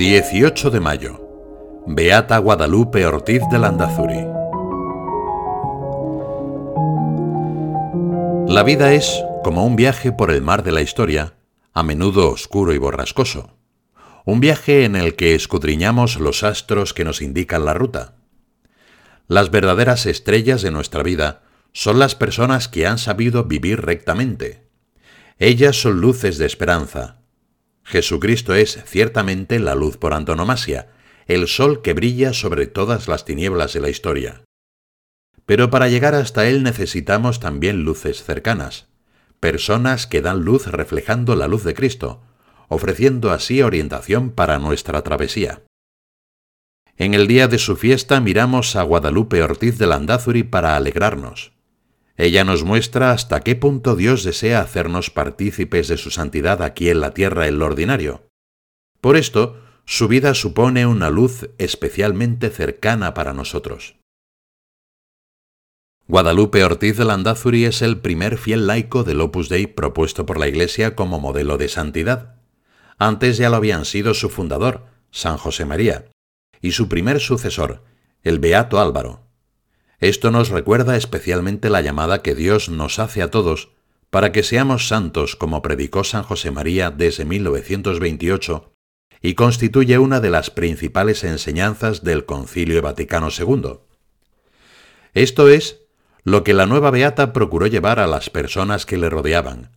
18 de mayo. Beata Guadalupe Ortiz de Landazuri. La vida es como un viaje por el mar de la historia, a menudo oscuro y borrascoso. Un viaje en el que escudriñamos los astros que nos indican la ruta. Las verdaderas estrellas de nuestra vida son las personas que han sabido vivir rectamente. Ellas son luces de esperanza, Jesucristo es ciertamente la luz por antonomasia, el sol que brilla sobre todas las tinieblas de la historia. Pero para llegar hasta Él necesitamos también luces cercanas, personas que dan luz reflejando la luz de Cristo, ofreciendo así orientación para nuestra travesía. En el día de su fiesta miramos a Guadalupe Ortiz de Landázuri para alegrarnos. Ella nos muestra hasta qué punto Dios desea hacernos partícipes de su santidad aquí en la tierra en lo ordinario. Por esto, su vida supone una luz especialmente cercana para nosotros. Guadalupe Ortiz de Landazuri es el primer fiel laico del Opus Dei propuesto por la Iglesia como modelo de santidad. Antes ya lo habían sido su fundador, San José María, y su primer sucesor, el Beato Álvaro. Esto nos recuerda especialmente la llamada que Dios nos hace a todos para que seamos santos como predicó San José María desde 1928 y constituye una de las principales enseñanzas del Concilio Vaticano II. Esto es lo que la nueva Beata procuró llevar a las personas que le rodeaban,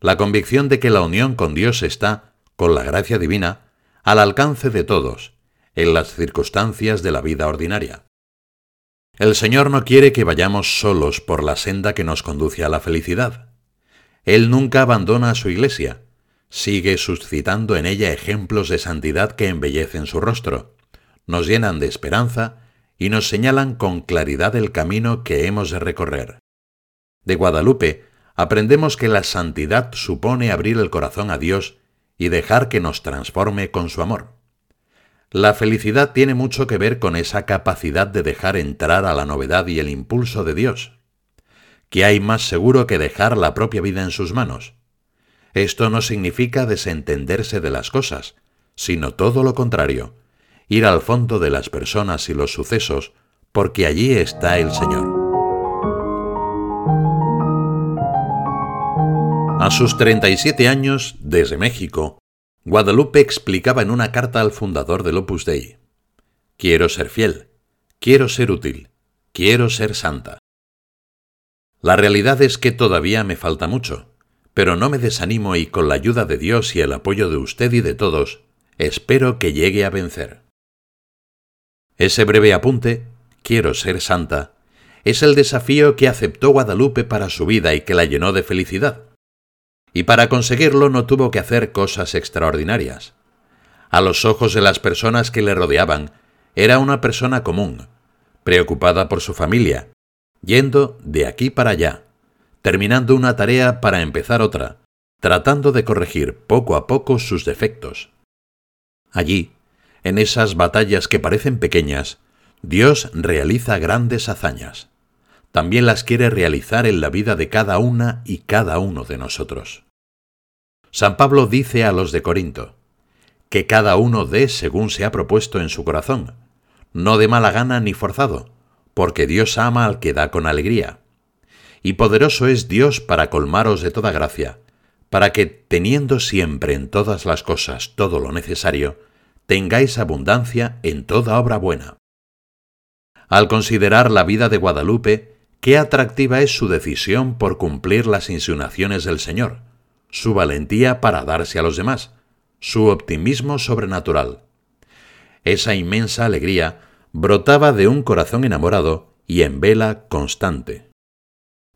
la convicción de que la unión con Dios está, con la gracia divina, al alcance de todos, en las circunstancias de la vida ordinaria. El Señor no quiere que vayamos solos por la senda que nos conduce a la felicidad. Él nunca abandona a su iglesia, sigue suscitando en ella ejemplos de santidad que embellecen su rostro, nos llenan de esperanza y nos señalan con claridad el camino que hemos de recorrer. De Guadalupe aprendemos que la santidad supone abrir el corazón a Dios y dejar que nos transforme con su amor. La felicidad tiene mucho que ver con esa capacidad de dejar entrar a la novedad y el impulso de Dios. ¿Qué hay más seguro que dejar la propia vida en sus manos? Esto no significa desentenderse de las cosas, sino todo lo contrario, ir al fondo de las personas y los sucesos, porque allí está el Señor. A sus 37 años, desde México, Guadalupe explicaba en una carta al fundador del Opus Dei, Quiero ser fiel, quiero ser útil, quiero ser santa. La realidad es que todavía me falta mucho, pero no me desanimo y con la ayuda de Dios y el apoyo de usted y de todos, espero que llegue a vencer. Ese breve apunte, quiero ser santa, es el desafío que aceptó Guadalupe para su vida y que la llenó de felicidad y para conseguirlo no tuvo que hacer cosas extraordinarias. A los ojos de las personas que le rodeaban, era una persona común, preocupada por su familia, yendo de aquí para allá, terminando una tarea para empezar otra, tratando de corregir poco a poco sus defectos. Allí, en esas batallas que parecen pequeñas, Dios realiza grandes hazañas. También las quiere realizar en la vida de cada una y cada uno de nosotros. San Pablo dice a los de Corinto, que cada uno dé según se ha propuesto en su corazón, no de mala gana ni forzado, porque Dios ama al que da con alegría. Y poderoso es Dios para colmaros de toda gracia, para que, teniendo siempre en todas las cosas todo lo necesario, tengáis abundancia en toda obra buena. Al considerar la vida de Guadalupe, qué atractiva es su decisión por cumplir las insinuaciones del Señor, su valentía para darse a los demás, su optimismo sobrenatural. Esa inmensa alegría brotaba de un corazón enamorado y en vela constante.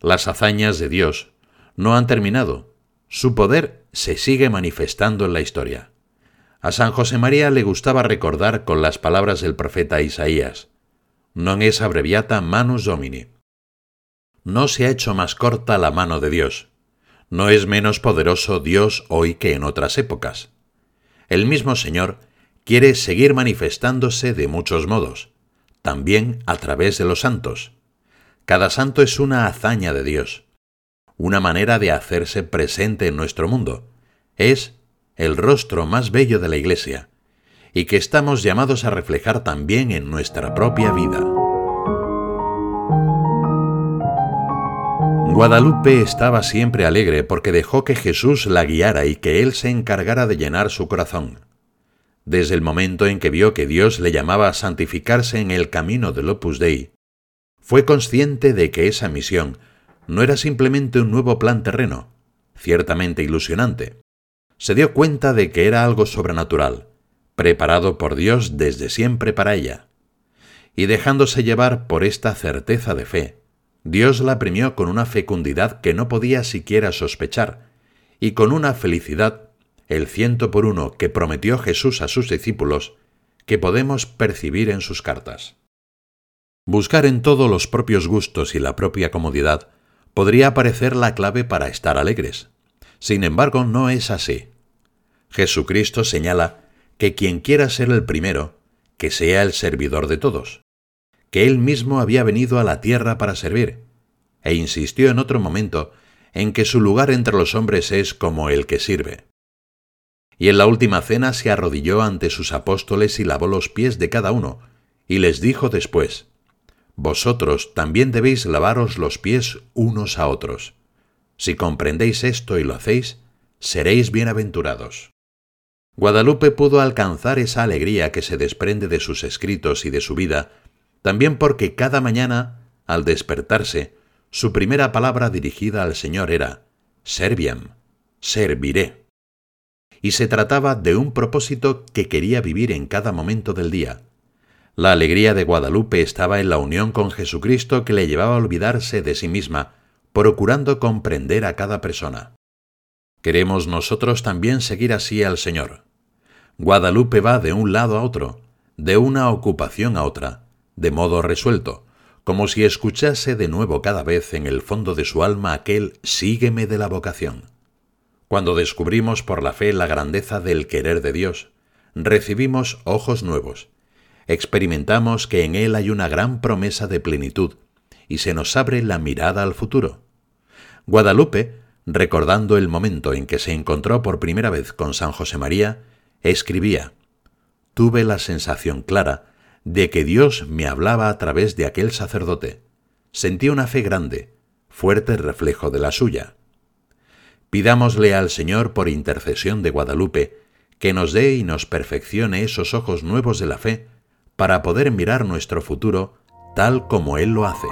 Las hazañas de Dios no han terminado, su poder se sigue manifestando en la historia. A San José María le gustaba recordar con las palabras del profeta Isaías, non es abreviata manus domini. No se ha hecho más corta la mano de Dios, no es menos poderoso Dios hoy que en otras épocas. El mismo Señor quiere seguir manifestándose de muchos modos, también a través de los santos. Cada santo es una hazaña de Dios, una manera de hacerse presente en nuestro mundo. Es el rostro más bello de la Iglesia, y que estamos llamados a reflejar también en nuestra propia vida. Guadalupe estaba siempre alegre porque dejó que Jesús la guiara y que Él se encargara de llenar su corazón. Desde el momento en que vio que Dios le llamaba a santificarse en el camino del Opus Dei, fue consciente de que esa misión no era simplemente un nuevo plan terreno, ciertamente ilusionante. Se dio cuenta de que era algo sobrenatural, preparado por Dios desde siempre para ella. Y dejándose llevar por esta certeza de fe, Dios la premió con una fecundidad que no podía siquiera sospechar, y con una felicidad, el ciento por uno que prometió Jesús a sus discípulos, que podemos percibir en sus cartas. Buscar en todo los propios gustos y la propia comodidad podría parecer la clave para estar alegres. Sin embargo, no es así. Jesucristo señala que quien quiera ser el primero, que sea el servidor de todos que él mismo había venido a la tierra para servir, e insistió en otro momento en que su lugar entre los hombres es como el que sirve. Y en la última cena se arrodilló ante sus apóstoles y lavó los pies de cada uno, y les dijo después, Vosotros también debéis lavaros los pies unos a otros. Si comprendéis esto y lo hacéis, seréis bienaventurados. Guadalupe pudo alcanzar esa alegría que se desprende de sus escritos y de su vida también porque cada mañana, al despertarse, su primera palabra dirigida al Señor era Serviam, serviré. Y se trataba de un propósito que quería vivir en cada momento del día. La alegría de Guadalupe estaba en la unión con Jesucristo que le llevaba a olvidarse de sí misma, procurando comprender a cada persona. Queremos nosotros también seguir así al Señor. Guadalupe va de un lado a otro, de una ocupación a otra, de modo resuelto, como si escuchase de nuevo cada vez en el fondo de su alma aquel sígueme de la vocación. Cuando descubrimos por la fe la grandeza del querer de Dios, recibimos ojos nuevos, experimentamos que en Él hay una gran promesa de plenitud y se nos abre la mirada al futuro. Guadalupe, recordando el momento en que se encontró por primera vez con San José María, escribía, Tuve la sensación clara de que Dios me hablaba a través de aquel sacerdote. Sentí una fe grande, fuerte reflejo de la suya. Pidámosle al Señor por intercesión de Guadalupe que nos dé y nos perfeccione esos ojos nuevos de la fe para poder mirar nuestro futuro tal como Él lo hace.